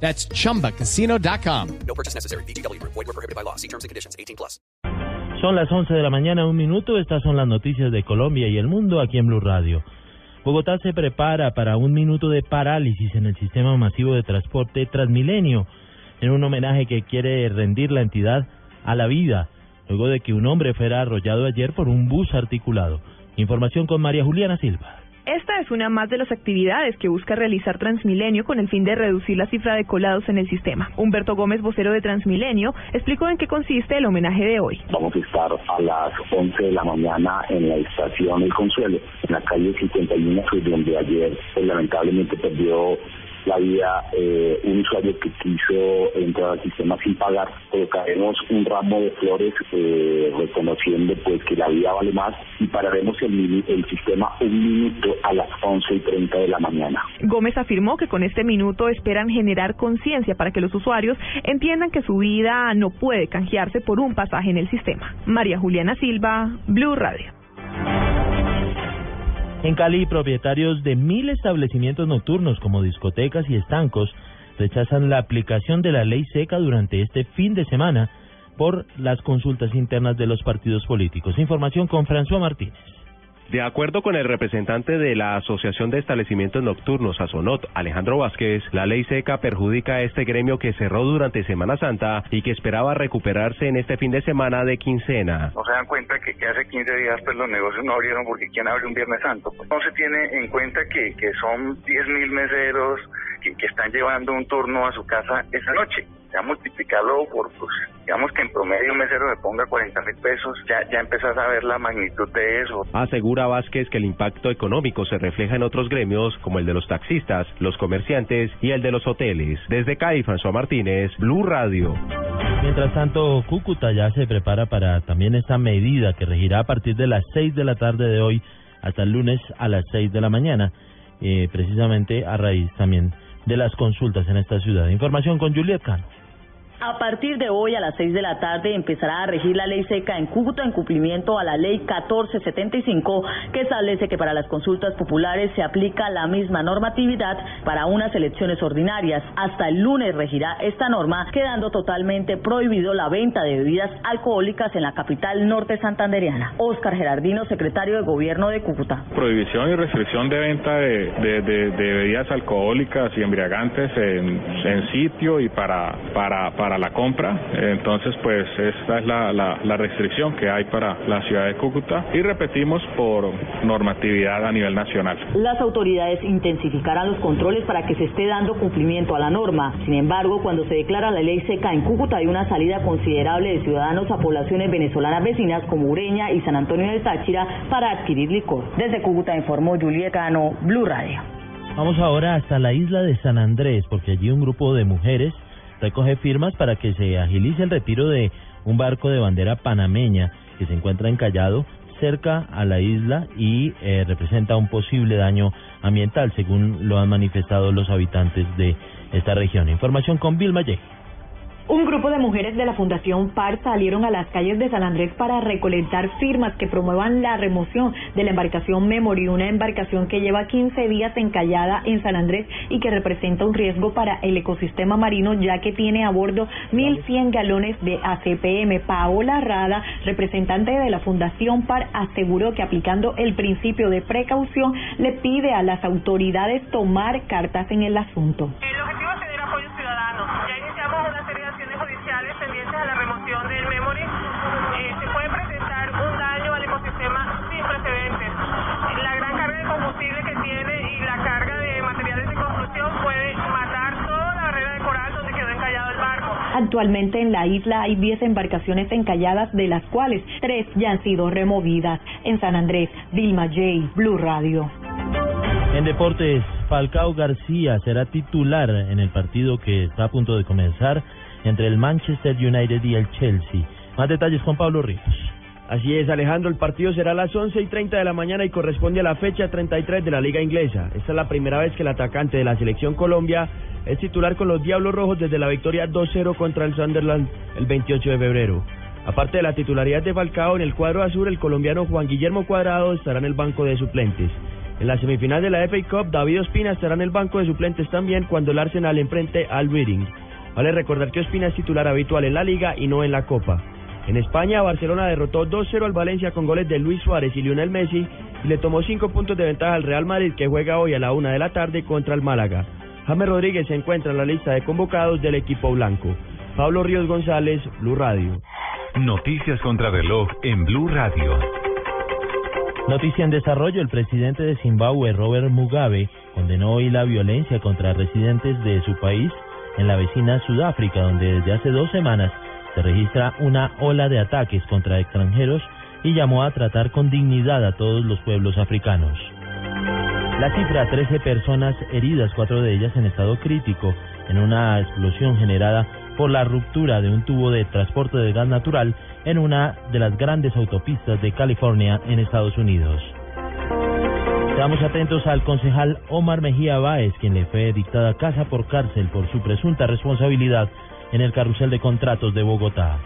That's chumbacasino.com. No purchase necessary. BGW. Void were prohibited by law. See terms and conditions. 18 plus. Son las 11 de la mañana, un minuto. Estas son las noticias de Colombia y el mundo aquí en Blue Radio. Bogotá se prepara para un minuto de parálisis en el sistema masivo de transporte Transmilenio, en un homenaje que quiere rendir la entidad a la vida, luego de que un hombre fuera arrollado ayer por un bus articulado. Información con María Juliana Silva. Esta es una más de las actividades que busca realizar Transmilenio con el fin de reducir la cifra de colados en el sistema. Humberto Gómez, vocero de Transmilenio, explicó en qué consiste el homenaje de hoy. Vamos a estar a las 11 de la mañana en la estación El Consuelo, en la calle 51, donde ayer pues, lamentablemente perdió la vida eh, un usuario que quiso entrar al sistema sin pagar. Colocaremos un ramo de flores eh, reconociendo pues que la vida vale más y pararemos el, el sistema un minuto a las 11 y 30 de la mañana. Gómez afirmó que con este minuto esperan generar conciencia para que los usuarios entiendan que su vida no puede canjearse por un pasaje en el sistema. María Juliana Silva, Blue Radio. En Cali, propietarios de mil establecimientos nocturnos como discotecas y estancos rechazan la aplicación de la ley seca durante este fin de semana por las consultas internas de los partidos políticos. Información con François Martínez. De acuerdo con el representante de la Asociación de Establecimientos Nocturnos, Asonot, Alejandro Vázquez, la ley seca perjudica a este gremio que cerró durante Semana Santa y que esperaba recuperarse en este fin de semana de quincena. No se dan cuenta que, hace 15 días pues los negocios no abrieron porque ¿quién abre un Viernes Santo? No se tiene en cuenta que, que son 10 mil meseros que, que están llevando un turno a su casa esa noche ya multiplicarlo por, pues, digamos que en promedio un mesero me ponga 40 mil pesos, ya, ya empezás a ver la magnitud de eso. Asegura Vázquez que el impacto económico se refleja en otros gremios como el de los taxistas, los comerciantes y el de los hoteles. Desde Cali, François Martínez, Blue Radio. Mientras tanto, Cúcuta ya se prepara para también esta medida que regirá a partir de las 6 de la tarde de hoy hasta el lunes a las 6 de la mañana, eh, precisamente a raíz también de las consultas en esta ciudad. Información con Juliet Cano. A partir de hoy a las 6 de la tarde empezará a regir la ley seca en Cúcuta en cumplimiento a la ley 1475 que establece que para las consultas populares se aplica la misma normatividad para unas elecciones ordinarias. Hasta el lunes regirá esta norma quedando totalmente prohibido la venta de bebidas alcohólicas en la capital norte santandereana. Óscar Gerardino, secretario de Gobierno de Cúcuta. Prohibición y restricción de venta de, bebidas alcohólicas y embriagantes en, sitio y para para la compra. Entonces, pues esta es la, la, la, restricción que hay para la ciudad de Cúcuta y repetimos por normatividad a nivel nacional. Las autoridades intensificarán los controles para que se esté dando cumplimiento a la norma. Sin embargo, cuando se declara la ley seca en Cúcuta hay una salida considerable de ciudadanos a poblaciones venezolanas vecinas como Ureña y San Antonio de Táchira para adquirir licor. Desde Cúcuta informó Julieta Cano, Blue Radio. Vamos ahora hasta la isla de San Andrés, porque allí un grupo de mujeres recoge firmas para que se agilice el retiro de un barco de bandera panameña que se encuentra encallado cerca a la isla y eh, representa un posible daño ambiental, según lo han manifestado los habitantes de esta región. Información con Bill Maye. Un grupo de mujeres de la Fundación PAR salieron a las calles de San Andrés para recolectar firmas que promuevan la remoción de la embarcación Memory, una embarcación que lleva 15 días encallada en San Andrés y que representa un riesgo para el ecosistema marino ya que tiene a bordo 1.100 galones de ACPM. Paola Rada, representante de la Fundación PAR, aseguró que aplicando el principio de precaución le pide a las autoridades tomar cartas en el asunto. El Actualmente en la isla hay 10 embarcaciones encalladas, de las cuales 3 ya han sido removidas. En San Andrés, Vilma J, Blue Radio. En deportes, Falcao García será titular en el partido que está a punto de comenzar entre el Manchester United y el Chelsea. Más detalles con Pablo Ríos. Así es, Alejandro, el partido será a las 11 y 30 de la mañana y corresponde a la fecha 33 de la Liga Inglesa. Esta es la primera vez que el atacante de la selección Colombia es titular con los Diablos Rojos desde la victoria 2-0 contra el Sunderland el 28 de febrero. Aparte de la titularidad de Falcao en el cuadro azul, el colombiano Juan Guillermo Cuadrado estará en el banco de suplentes. En la semifinal de la FA Cup, David Ospina estará en el banco de suplentes también cuando el Arsenal enfrente al Reading. Vale recordar que Ospina es titular habitual en la Liga y no en la Copa. En España, Barcelona derrotó 2-0 al Valencia con goles de Luis Suárez y Lionel Messi y le tomó 5 puntos de ventaja al Real Madrid que juega hoy a la 1 de la tarde contra el Málaga. James Rodríguez se encuentra en la lista de convocados del equipo blanco. Pablo Ríos González, Blue Radio. Noticias contra reloj en Blue Radio. Noticia en desarrollo, el presidente de Zimbabue, Robert Mugabe, condenó hoy la violencia contra residentes de su país en la vecina Sudáfrica, donde desde hace dos semanas se registra una ola de ataques contra extranjeros y llamó a tratar con dignidad a todos los pueblos africanos. La cifra, 13 personas heridas, cuatro de ellas en estado crítico, en una explosión generada por la ruptura de un tubo de transporte de gas natural en una de las grandes autopistas de California en Estados Unidos. Estamos atentos al concejal Omar Mejía Báez, quien le fue dictada casa por cárcel por su presunta responsabilidad en el carrusel de contratos de Bogotá.